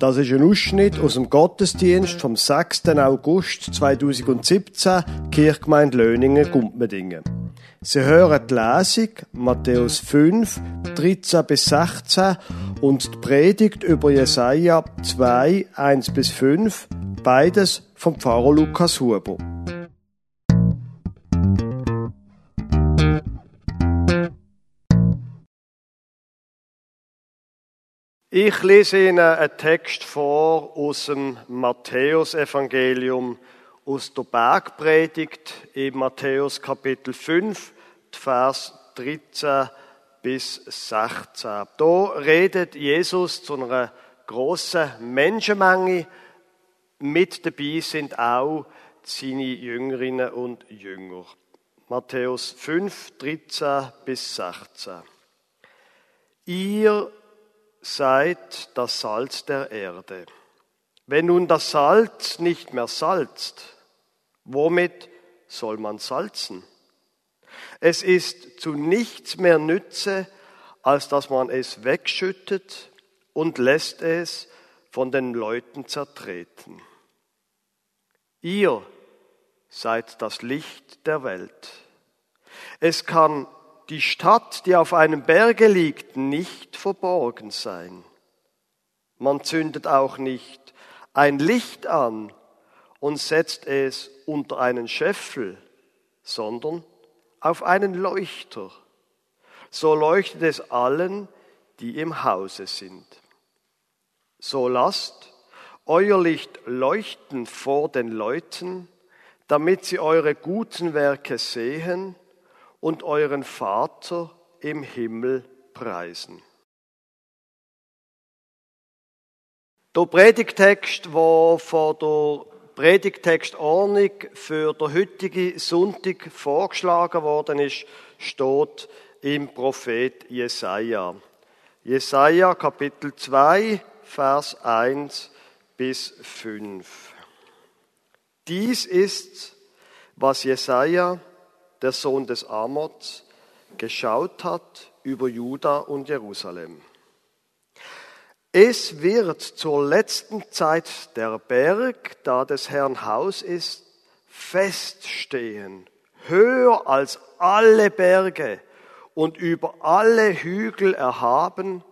Das ist ein Ausschnitt aus dem Gottesdienst vom 6. August 2017, Kirchgemeinde Löningen, Gumpmedingen. Sie hören die Lesung Matthäus 5, 13 bis 16 und die Predigt über Jesaja 2, 1 bis 5, beides vom Pfarrer Lukas Huber. Ich lese Ihnen einen Text vor aus dem Matthäusevangelium, aus der Bergpredigt in Matthäus Kapitel 5, Vers 13 bis 16. Da redet Jesus zu einer großen Menschenmenge. Mit dabei sind auch seine Jüngerinnen und Jünger. Matthäus 5, 13 bis 16. Ihr seid das Salz der Erde. Wenn nun das Salz nicht mehr salzt, womit soll man salzen? Es ist zu nichts mehr Nütze, als dass man es wegschüttet und lässt es von den Leuten zertreten. Ihr seid das Licht der Welt. Es kann die Stadt, die auf einem Berge liegt, nicht verborgen sein. Man zündet auch nicht ein Licht an und setzt es unter einen Scheffel, sondern auf einen Leuchter. So leuchtet es allen, die im Hause sind. So lasst euer Licht leuchten vor den Leuten, damit sie eure guten Werke sehen und euren Vater im Himmel preisen. Der Predigtext, der von der Predigtextordnung für den heutigen Sonntag vorgeschlagen worden ist, steht im Prophet Jesaja. Jesaja Kapitel 2, Vers 1 bis 5. Dies ist, was Jesaja der Sohn des Amots, geschaut hat über Juda und Jerusalem. Es wird zur letzten Zeit der Berg, da des Herrn Haus ist, feststehen, höher als alle Berge und über alle Hügel erhaben,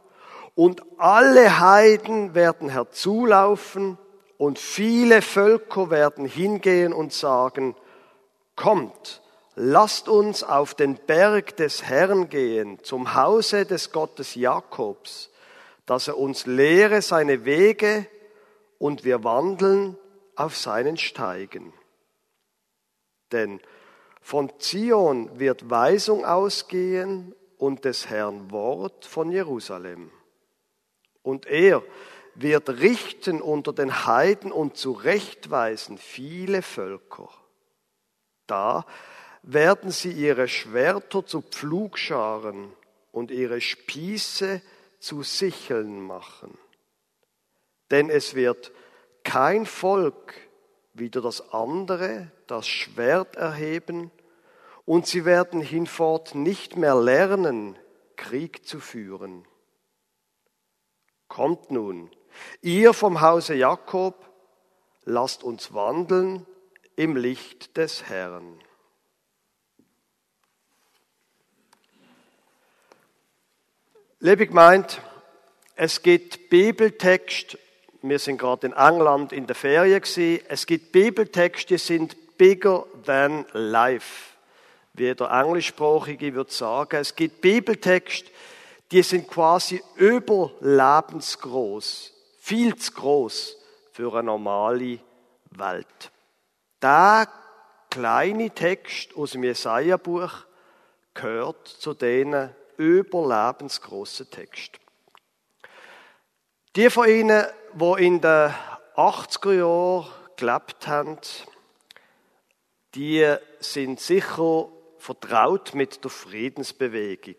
und alle Heiden werden herzulaufen, und viele Völker werden hingehen und sagen, kommt, lasst uns auf den Berg des Herrn gehen, zum Hause des Gottes Jakobs, dass er uns lehre seine Wege und wir wandeln auf seinen Steigen. Denn von Zion wird Weisung ausgehen und des Herrn Wort von Jerusalem. Und er wird richten unter den Heiden und zurechtweisen viele Völker. Da werden sie ihre Schwerter zu Pflugscharen und ihre Spieße zu Sicheln machen. Denn es wird kein Volk wieder das andere das Schwert erheben, und sie werden hinfort nicht mehr lernen, Krieg zu führen. Kommt nun, ihr vom Hause Jakob, lasst uns wandeln im Licht des Herrn. Liebe Gemeinde, es gibt Bibeltext, wir sind gerade in England in der Ferien gewesen, es gibt Bibeltexte, die sind bigger than life. Wie der Englischsprachige würde sagen, es gibt Bibeltexte, die sind quasi überlebensgroß, viel zu groß für eine normale Welt. Der kleine Text aus dem Jesaja-Buch gehört zu denen überlebensgroßen Text. Die von Ihnen, die in den 80er Jahren gelebt haben, die sind sicher vertraut mit der Friedensbewegung.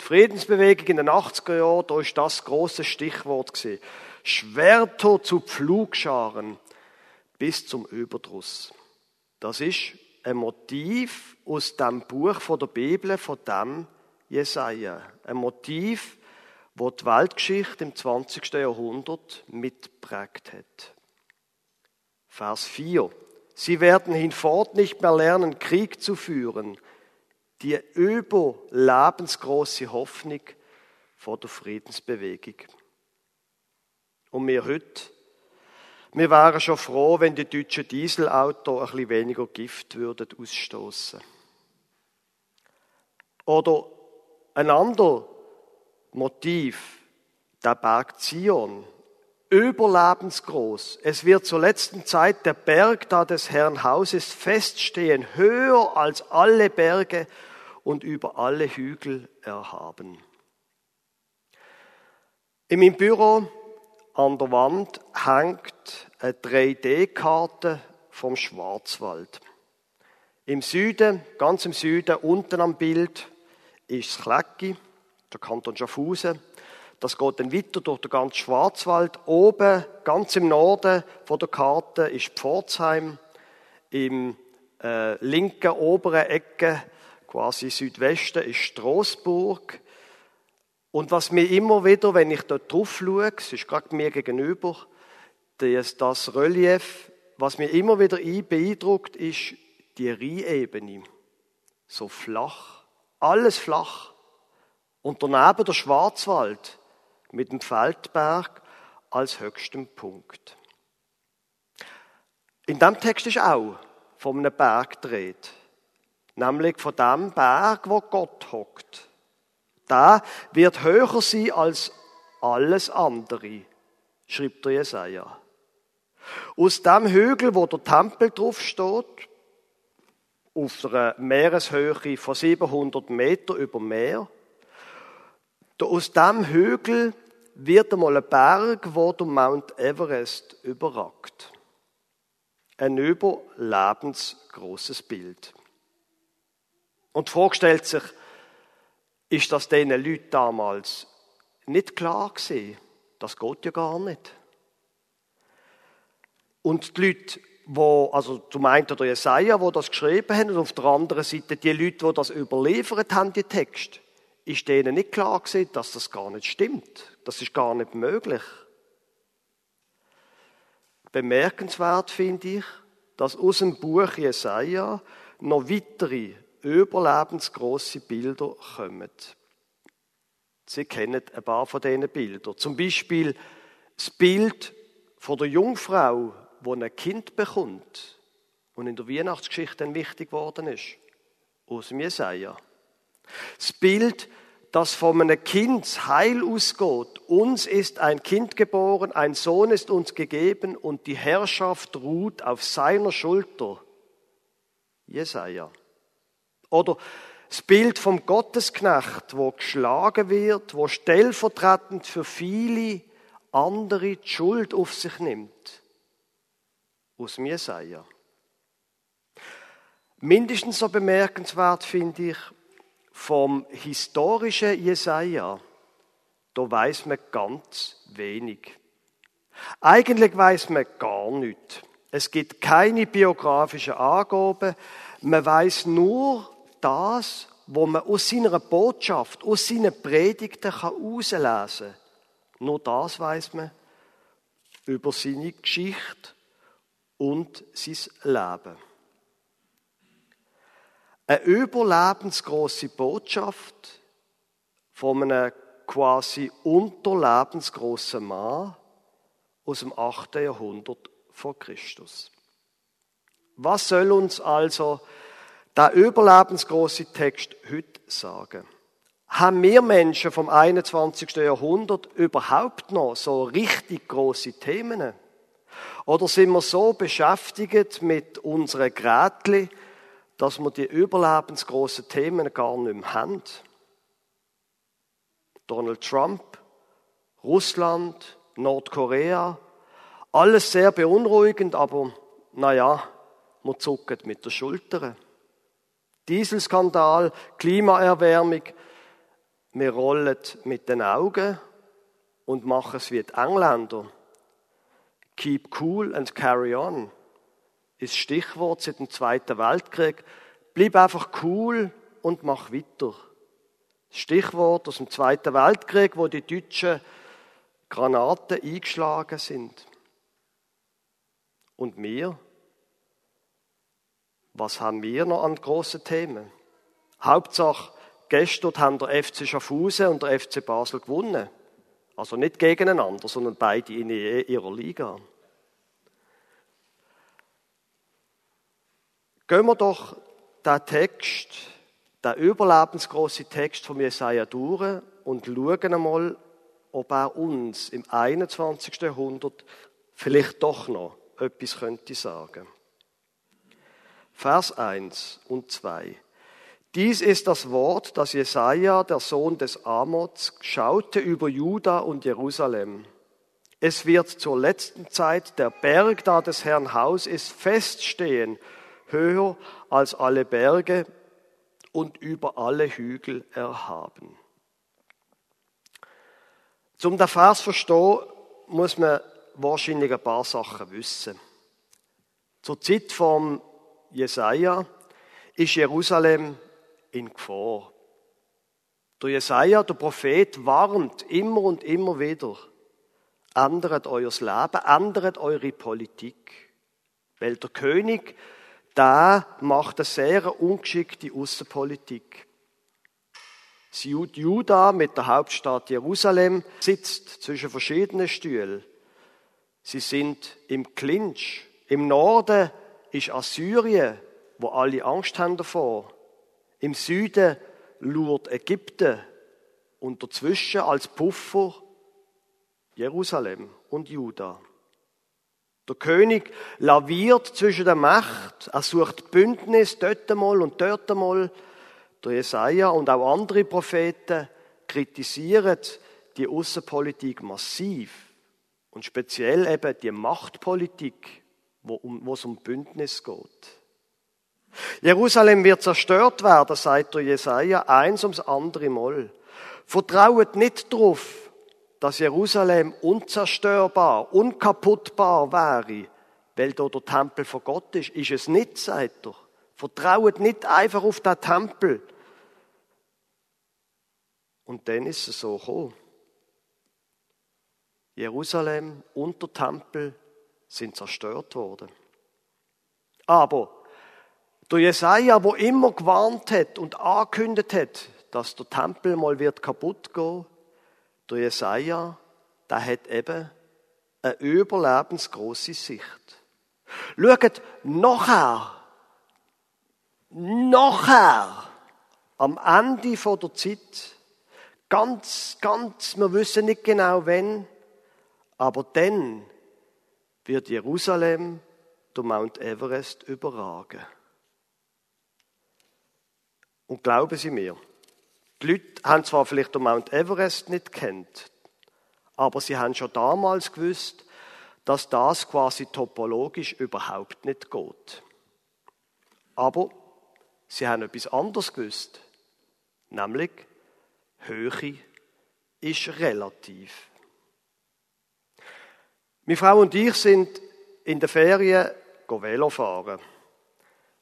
Die Friedensbewegung in den 80er Jahren, da ist das große Stichwort. Schwerter zu Pflugscharen bis zum Überdruss. Das ist ein Motiv aus dem Buch von der Bibel, von dem Jesaja. Ein Motiv, wo die Weltgeschichte im 20. Jahrhundert mitprägt hat. Vers 4. Sie werden hinfort nicht mehr lernen, Krieg zu führen. Die überlebensgroße Hoffnung vor der Friedensbewegung. Und wir heute, wir wären schon froh, wenn die deutschen Dieselautos ein bisschen weniger Gift würden ausstoßen. Oder ein anderes Motiv, der Berg Zion, überlebensgroß. Es wird zur letzten Zeit der Berg da des Herrn Hauses feststehen, höher als alle Berge und über alle Hügel erhaben. In meinem Büro an der Wand hängt eine 3D-Karte vom Schwarzwald. Im Süden, ganz im Süden, unten am Bild, ist das Klecki, der Kanton Schaffhausen. Das geht dann weiter durch den ganzen Schwarzwald. Oben, ganz im Norden von der Karte, ist Pforzheim. Im äh, linken oberen Ecke, quasi Südwesten, ist Straßburg. Und was mir immer wieder, wenn ich dort drauf schaue, es ist gerade mir gegenüber, das, das Relief, was mir immer wieder beeindruckt, ist die Rheinebene. So flach. Alles flach. Und daneben der Schwarzwald mit dem Feldberg als höchstem Punkt. In dem Text ist auch von einem Berg dreht, nämlich von dem Berg, wo Gott hockt. Da wird höher sein als alles andere, schreibt der Jesaja. Aus dem Hügel, wo der Tempel drauf steht, auf einer Meereshöhe von 700 Meter über Meer, aus dem Hügel wird einmal ein Berg, wo der Mount Everest überragt. Ein überlebensgroßes Bild. Und vorgestellt sich, ist das diesen Leuten damals nicht klar gewesen? Das geht ja gar nicht. Und die Leute, wo, also zum einen der Jesaja, wo das geschrieben haben, und auf der anderen Seite die Leute, die das überliefert haben, die Text, ist denen nicht klar gewesen, dass das gar nicht stimmt. Das ist gar nicht möglich. Bemerkenswert finde ich, dass aus dem Buch Jesaja noch weitere überlebensgroße Bilder kommen. Sie kennen ein paar von diesen Bildern. Zum Beispiel das Bild von der Jungfrau, die ein Kind bekommt und in der Weihnachtsgeschichte dann wichtig geworden ist. Aus dem Jesaja. Das Bild, das von einem Kind Heil ausgeht. Uns ist ein Kind geboren, ein Sohn ist uns gegeben und die Herrschaft ruht auf seiner Schulter. Jesaja. Oder das Bild vom Gottesknecht, wo geschlagen wird, wo stellvertretend für viele andere die Schuld auf sich nimmt. Aus dem Jesaja. Mindestens so bemerkenswert finde ich vom historischen Jesaja, da weiß man ganz wenig. Eigentlich weiß man gar nichts. Es gibt keine biografischen Angaben. Man weiß nur das, was man aus seiner Botschaft, aus seinen Predigten herauslesen kann. Nur das weiß man über seine Geschichte und sein Leben. Eine überlebensgroße Botschaft von einem quasi unterlebensgroßen Mann aus dem 8. Jahrhundert vor Christus. Was soll uns also der überlebensgroße Text heute sagen? Haben wir Menschen vom 21. Jahrhundert überhaupt noch so richtig große Themen? Oder sind wir so beschäftigt mit unseren Gerätchen, dass wir die überlebensgroßen Themen gar nicht mehr haben. Donald Trump, Russland, Nordkorea, alles sehr beunruhigend, aber naja, man zuckt mit der Schulter. Dieselskandal, Klimaerwärmung, wir rollen mit den Augen und machen es wie die Engländer. Keep cool and carry on ist Stichwort seit dem Zweiten Weltkrieg. Bleib einfach cool und mach weiter. Stichwort aus dem Zweiten Weltkrieg, wo die deutschen Granaten eingeschlagen sind. Und wir? Was haben wir noch an grossen Themen? Hauptsache, gestern haben der FC Schaffhausen und der FC Basel gewonnen. Also nicht gegeneinander, sondern beide in ihrer Liga. Gehen wir doch den Text, den überlebensgroßen Text von Jesaja durch und schauen einmal, ob er uns im 21. Jahrhundert vielleicht doch noch etwas könnte sagen. Vers 1 und 2. Dies ist das Wort, das Jesaja, der Sohn des Amots, schaute über Juda und Jerusalem. Es wird zur letzten Zeit der Berg, da des Herrn Haus ist, feststehen, höher als alle Berge und über alle Hügel erhaben. Zum den Vers verstehen, muss man wahrscheinlich ein paar Sachen wissen. Zur Zeit von Jesaja ist Jerusalem in Gefahr. Der Jesaja, der Prophet, warnt immer und immer wieder, ändert euer Leben, ändert eure Politik. Weil der König, der macht eine sehr ungeschickte Außenpolitik. Juda mit der Hauptstadt Jerusalem sitzt zwischen verschiedenen Stühlen. Sie sind im Clinch. Im Norden ist Assyrien, wo alle Angst haben davor. Im Süden lurt Ägypten und dazwischen als Puffer Jerusalem und Juda. Der König laviert zwischen der Macht, er sucht Bündnis dort einmal und dort einmal. Der Jesaja und auch andere Propheten kritisieren die Außenpolitik massiv und speziell eben die Machtpolitik, wo es um Bündnis geht. Jerusalem wird zerstört werden, sagt der Jesaja, eins ums andere Mal. Vertrauet nicht darauf, dass Jerusalem unzerstörbar, unkaputtbar wäre, weil dort der Tempel von Gott ist. Ist es nicht, sagt er. Vertrauet nicht einfach auf den Tempel. Und dann ist es so gekommen. Jerusalem und der Tempel sind zerstört worden. Aber der Jesaja, wo immer gewarnt hat und angekündigt hat, dass der Tempel mal wird kaputt gehen, der Jesaja, der hat eben eine überlebensgroße Sicht. Schaut, nachher, nachher, am Ende der Zeit, ganz, ganz, wir wissen nicht genau wann, aber dann wird Jerusalem der Mount Everest überragen. Und glauben Sie mir, die Leute haben zwar vielleicht den Mount Everest nicht kennt, aber sie haben schon damals gewusst, dass das quasi topologisch überhaupt nicht geht. Aber sie haben etwas anderes gewusst, nämlich Höhe ist relativ. Meine Frau und ich sind in der Ferien Velo fahren.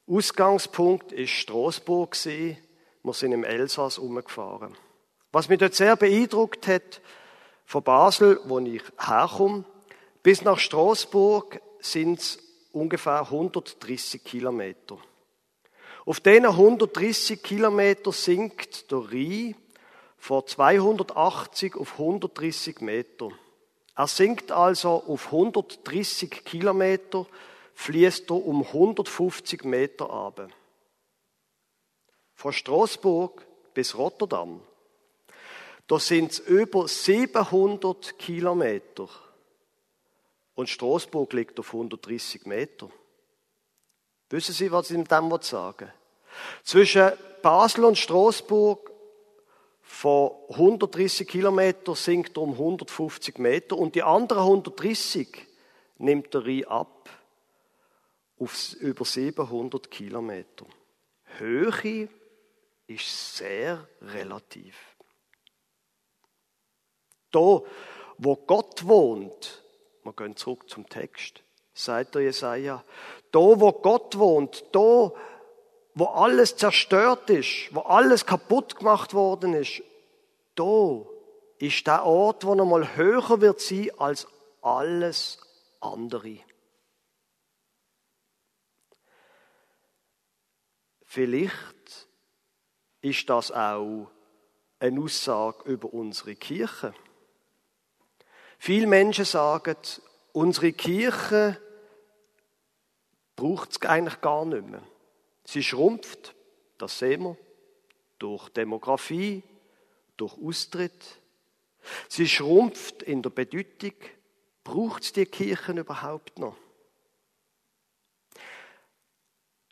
Ausgangspunkt ist Straßburg Wir sind im Elsass umgefahren. Was mich dort sehr beeindruckt hat, von Basel, wo ich herkomme, bis nach Straßburg sind es ungefähr 130 Kilometer. Auf diesen 130 Kilometer sinkt der Rhein von 280 auf 130 Meter. Er sinkt also auf 130 Kilometer fließt er um 150 Meter ab. Von Straßburg bis Rotterdam. Da sind es über 700 Kilometer. Und Straßburg liegt auf 130 Meter. Wissen Sie, was ich mit dem sagen Zwischen Basel und Straßburg von 130 Kilometer sinkt er um 150 Meter und die anderen 130 nimmt der Rhein ab auf über 700 Kilometer. Höhe ist sehr relativ. Da, wo Gott wohnt, wir gehen zurück zum Text, sagt der Jesaja, da, wo Gott wohnt, da wo alles zerstört ist, wo alles kaputt gemacht worden ist, da ist der Ort, wo nochmal höher wird sein als alles andere. Vielleicht ist das auch eine Aussage über unsere Kirche. Viele Menschen sagen, unsere Kirche braucht es eigentlich gar nicht mehr. Sie schrumpft, das sehen wir, durch Demografie, durch Austritt. Sie schrumpft in der Bedeutung. Braucht es die Kirchen überhaupt noch?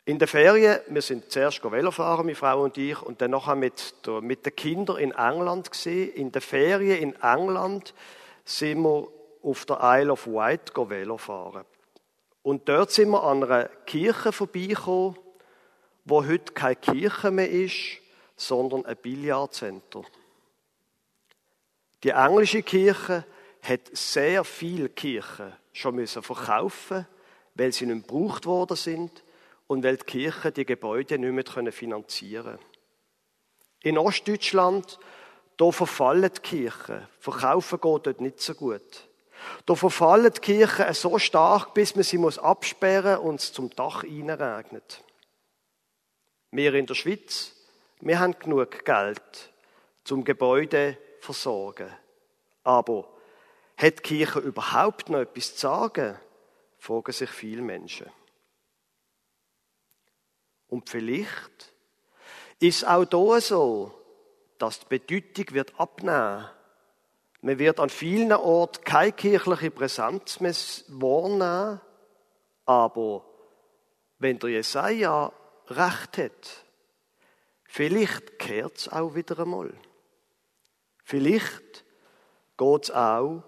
In der Ferien, wir sind zuerst Velofahren, meine Frau und ich, und dann nachher mit, mit den Kindern in England gesehen. In der Ferien in England sind wir auf der Isle of Wight Velofahren. Und dort sind wir an einer Kirche vorbeigekommen, wo heute keine Kirche mehr ist, sondern ein Billardcenter. Die englische Kirche hat sehr viele Kirchen schon müssen weil sie nicht gebraucht worden sind und weil die Kirchen die Gebäude nicht mehr finanzieren können. In Ostdeutschland, da verfallen die Kirchen. Verkaufen geht dort nicht so gut. Da verfallen die Kirchen so stark, bis man sie muss absperren und es zum Dach reinregnet. Wir in der Schweiz, wir haben genug Geld zum Gebäude versorgen. Aber hat die Kirche überhaupt noch etwas zu sagen? fragen sich viele Menschen. Und vielleicht ist es auch da so, dass die Bedeutung wird abnehmen. Man wird an vielen Orten keine kirchliche Präsenz mehr wahrnehmen, aber wenn der Jesaja recht hat, vielleicht kehrt es auch wieder einmal. Vielleicht geht es auch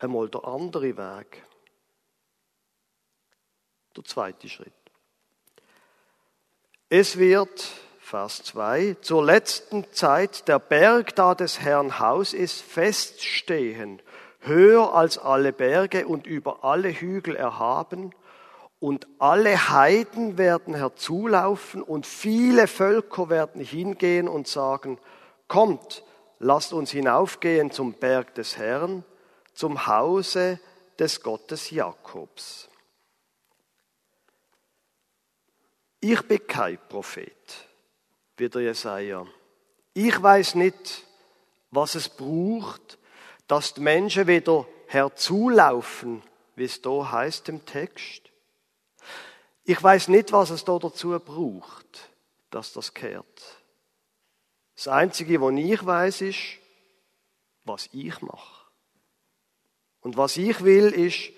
einmal der andere Weg. Der zweite Schritt. Es wird, Vers 2, zur letzten Zeit der Berg da des Herrn Haus ist feststehen, höher als alle Berge und über alle Hügel erhaben, und alle Heiden werden herzulaufen und viele Völker werden hingehen und sagen, kommt, lasst uns hinaufgehen zum Berg des Herrn, zum Hause des Gottes Jakobs. Ich bin kein Prophet, wie der Jesaja. Ich weiß nicht, was es braucht, dass die Menschen wieder herzulaufen, wie es da heißt im Text. Ich weiß nicht, was es da dazu braucht, dass das kehrt. Das Einzige, was ich weiß, ist, was ich mache. Und was ich will, ist,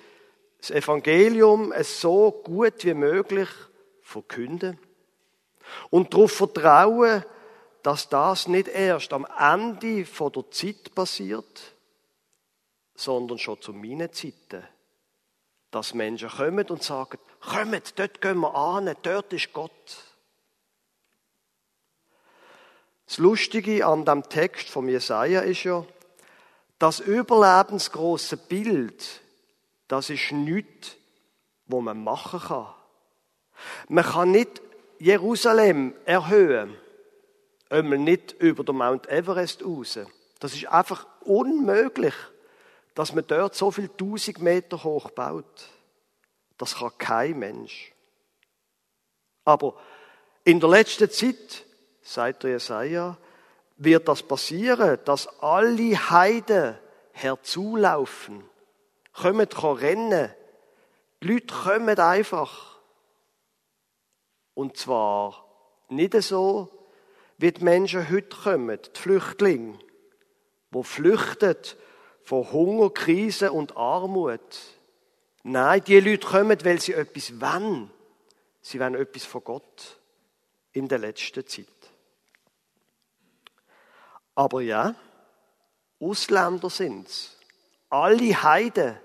das Evangelium es so gut wie möglich verkünden und darauf vertrauen, dass das nicht erst am Ende der Zeit passiert, sondern schon zu meinen Zeiten. Dass Menschen kommen und sagen, kommt, dort gehen wir an, dort ist Gott. Das Lustige an dem Text von Jesaja ist ja, das überlebensgroße Bild, das ist nichts, wo man machen kann. Man kann nicht Jerusalem erhöhen, einmal nicht über den Mount Everest raus. Das ist einfach unmöglich, dass man dort so viel tausend Meter hoch baut. Das kann kein Mensch. Aber in der letzten Zeit, sagt der Jesaja, wird das passieren, dass alle Heiden herzulaufen, kommen rennen. Die Leute kommen einfach. Und zwar nicht so, wie die Menschen heute kommen, die Flüchtlinge, die flüchten von Hunger, Krise und Armut. Nein, die Leute kommen, weil sie etwas wollen. Sie wollen etwas von Gott in der letzten Zeit. Aber ja, Ausländer sind's. Alle Heiden,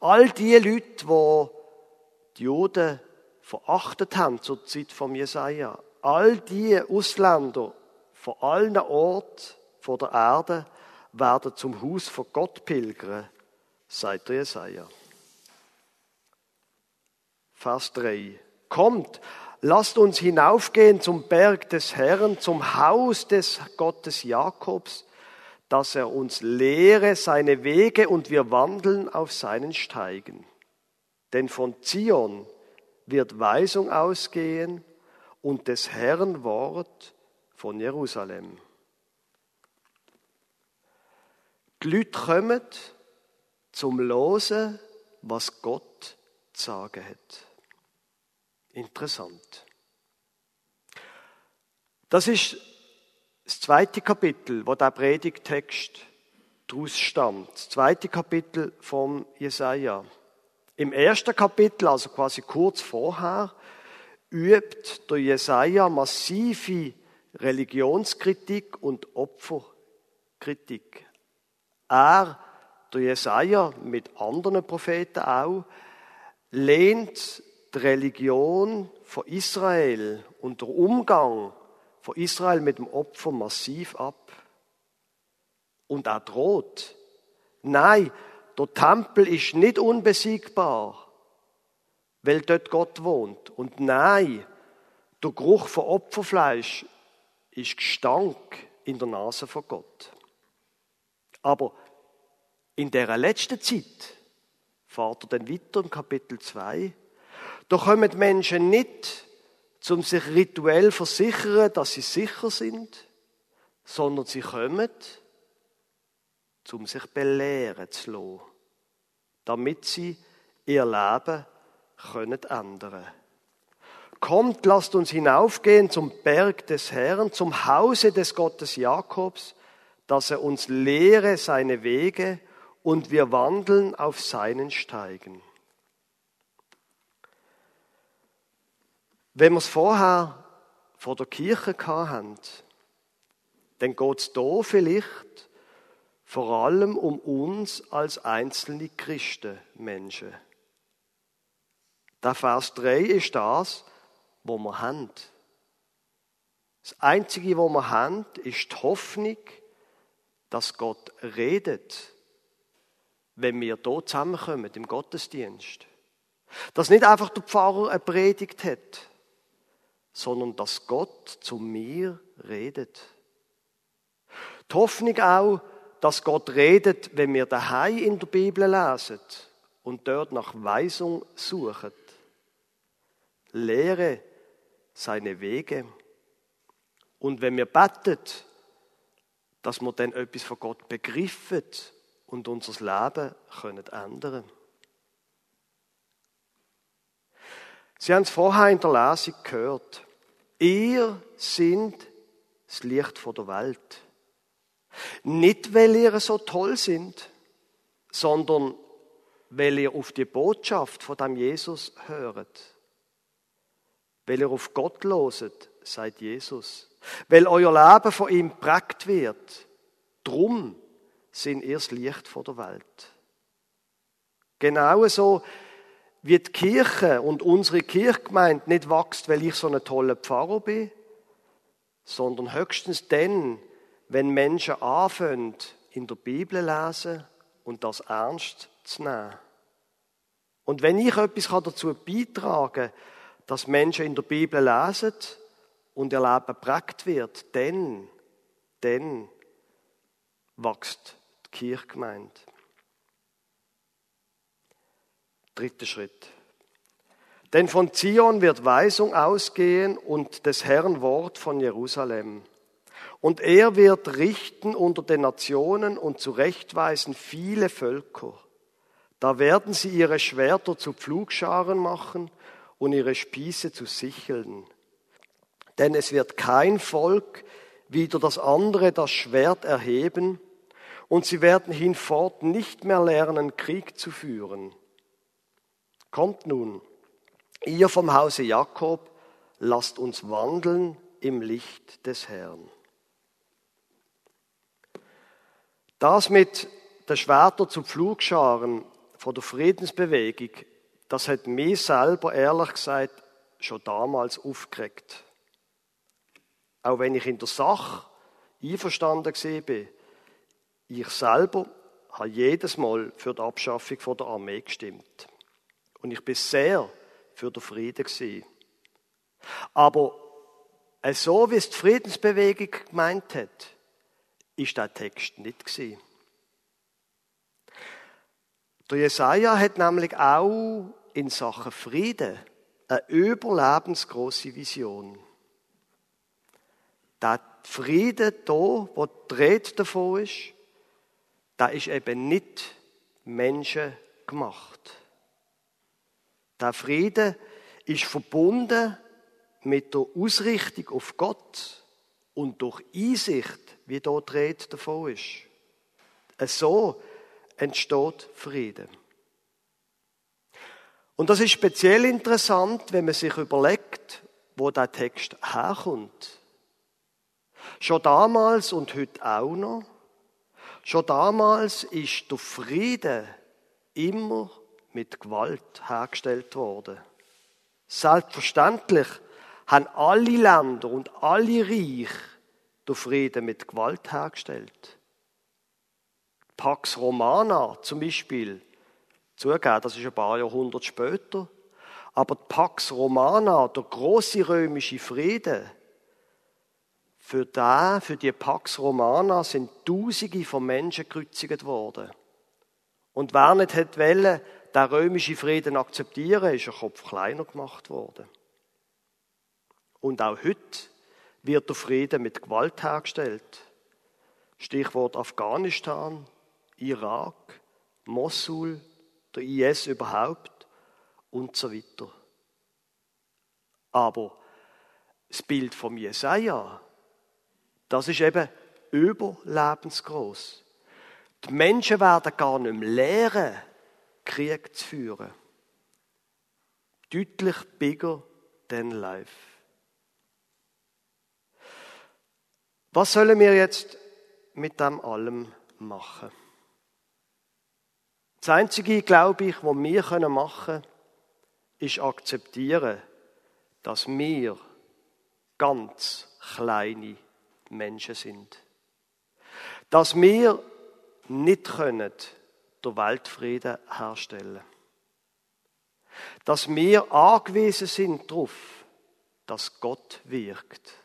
all die Leute, die die Juden verachtet haben zur Zeit von Jesaja. All die Ausländer von allen Orten von der Erde werden zum Haus von Gott pilgern, sagt der Jesaja. Vers 3. Kommt, lasst uns hinaufgehen zum Berg des Herrn, zum Haus des Gottes Jakobs, dass er uns lehre seine Wege und wir wandeln auf seinen Steigen. Denn von Zion wird Weisung ausgehen und des Herrn Wort von Jerusalem. Die Leute kommen zum Losen, was Gott zu sagen hat. Interessant. Das ist das zweite Kapitel, wo der Predigtext daraus stammt. Das zweite Kapitel vom Jesaja. Im ersten Kapitel, also quasi kurz vorher, übt der Jesaja massive Religionskritik und Opferkritik. Er, der Jesaja, mit anderen Propheten auch, lehnt die Religion von Israel und der Umgang von Israel mit dem Opfer massiv ab. Und er droht. Nein, der Tempel ist nicht unbesiegbar, weil dort Gott wohnt. Und nein, der Geruch von Opferfleisch ist Gestank in der Nase von Gott. Aber in der letzten Zeit, fahrt er dann weiter im Kapitel 2, da kommen Menschen nicht, um sich rituell versichern, dass sie sicher sind, sondern sie kommen, um sich belehren zu lassen, damit sie ihr Leben können ändern Kommt, lasst uns hinaufgehen zum Berg des Herrn, zum Hause des Gottes Jakobs, dass er uns lehre seine Wege und wir wandeln auf seinen Steigen. Wenn wir es vorher vor der Kirche hatten, dann geht es hier vielleicht vor allem um uns als einzelne Christenmenschen. Der Vers 3 ist das, wo wir haben. Das Einzige, wo wir haben, ist die Hoffnung, dass Gott redet, wenn wir hier zusammenkommen im Gottesdienst. Dass nicht einfach der Pfarrer eine Predigt hat, sondern dass Gott zu mir redet. Die Hoffnung auch, dass Gott redet, wenn wir daheim in der Bibel lesen und dort nach Weisung suchen. Lehre seine Wege. Und wenn wir beten, dass wir dann etwas von Gott begriffen und unser Leben können ändern Sie haben es vorher in der Lesung gehört. Ihr sind das Licht der Welt. Nicht, weil ihr so toll sind, sondern weil ihr auf die Botschaft von dem Jesus hört. Weil ihr auf Gott loset, sagt Jesus. Weil euer Leben von ihm prägt wird. Drum sind ihr das Licht vor der Welt. Genauso wie die Kirche und unsere Kirchgemeinde nicht wächst, weil ich so ein toller Pfarrer bin, sondern höchstens dann, wenn Menschen anfangen, in der Bibel lesen und das ernst zu nehmen. Und wenn ich etwas dazu beitragen kann, dass Menschen in der Bibel lesen und ihr Leben prägt wird, dann, dann wächst die Kirchgemeinde. Dritter Schritt. Denn von Zion wird Weisung ausgehen und des Herrn Wort von Jerusalem. Und er wird richten unter den Nationen und zurechtweisen viele Völker. Da werden sie ihre Schwerter zu Pflugscharen machen und ihre Spieße zu Sicheln. Denn es wird kein Volk wieder das andere das Schwert erheben, und sie werden hinfort nicht mehr lernen, Krieg zu führen. Kommt nun, ihr vom Hause Jakob, lasst uns wandeln im Licht des Herrn. Das mit der Schwerter zu Pflugscharen von der Friedensbewegung, das hat mich selber ehrlich gesagt schon damals aufgeregt. Auch wenn ich in der Sache einverstanden war, ich selber habe jedes Mal für die Abschaffung der Armee gestimmt. Und ich bin sehr für den Frieden gewesen. Aber so wie es die Friedensbewegung gemeint hat, ist der Text nicht gewesen. Der Jesaja hat nämlich auch in Sachen Frieden eine überlebensgroße Vision. Der Frieden da, wo die Rede davon ist, der ist eben nicht Menschen gemacht. Der Frieden ist verbunden mit der Ausrichtung auf Gott und durch Einsicht, wie dort die Rede davon ist. So entsteht Frieden. Und das ist speziell interessant, wenn man sich überlegt, wo der Text herkommt. Schon damals und heute auch noch. Schon damals ist der Friede immer mit Gewalt hergestellt worden. Selbstverständlich haben alle Länder und alle Reich den Frieden mit Gewalt hergestellt. Pax Romana zum Beispiel, zugeben, das ist ein paar Jahrhunderte später, aber die Pax Romana, der große römische Frieden, für, da, für die Pax Romana sind Tausende von Menschen gekreuzigt worden. Und wer nicht hätte wollen, den römischen Frieden akzeptieren, ist ein Kopf kleiner gemacht worden. Und auch heute wird der Frieden mit Gewalt hergestellt. Stichwort Afghanistan, Irak, Mosul, der IS überhaupt und so weiter. Aber das Bild vom Jesaja, das ist eben überlebensgroß. Die Menschen werden gar nicht mehr lehren, Krieg zu führen. Deutlich bigger than life. Was sollen wir jetzt mit dem allem machen? Das Einzige, glaube ich, was wir machen können, ist akzeptieren, dass wir ganz kleine Menschen sind. Dass wir nicht können der Weltfrieden herstellen. Dass wir angewiesen sind darauf, dass Gott wirkt.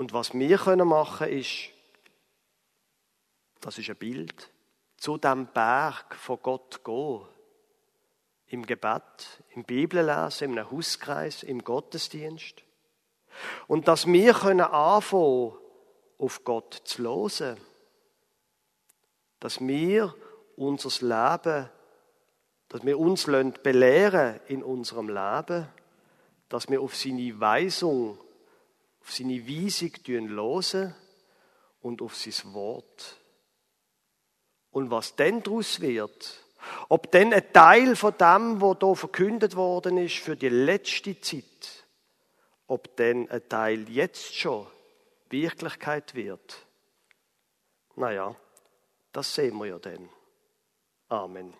Und was wir machen können, ist, das ist ein Bild, zu dem Berg von Gott gehen. Im Gebet, im Bibellesen, im Hauskreis, im Gottesdienst. Und dass wir können anfangen, auf Gott zu hören. Dass wir unser Leben, dass wir uns belehren in unserem Leben, dass wir auf seine Weisung, auf seine Weisung hören und auf sein Wort und was denn daraus wird, ob denn ein Teil von dem, was hier verkündet worden ist für die letzte Zeit, ob denn ein Teil jetzt schon Wirklichkeit wird. Naja, das sehen wir ja dann. Amen.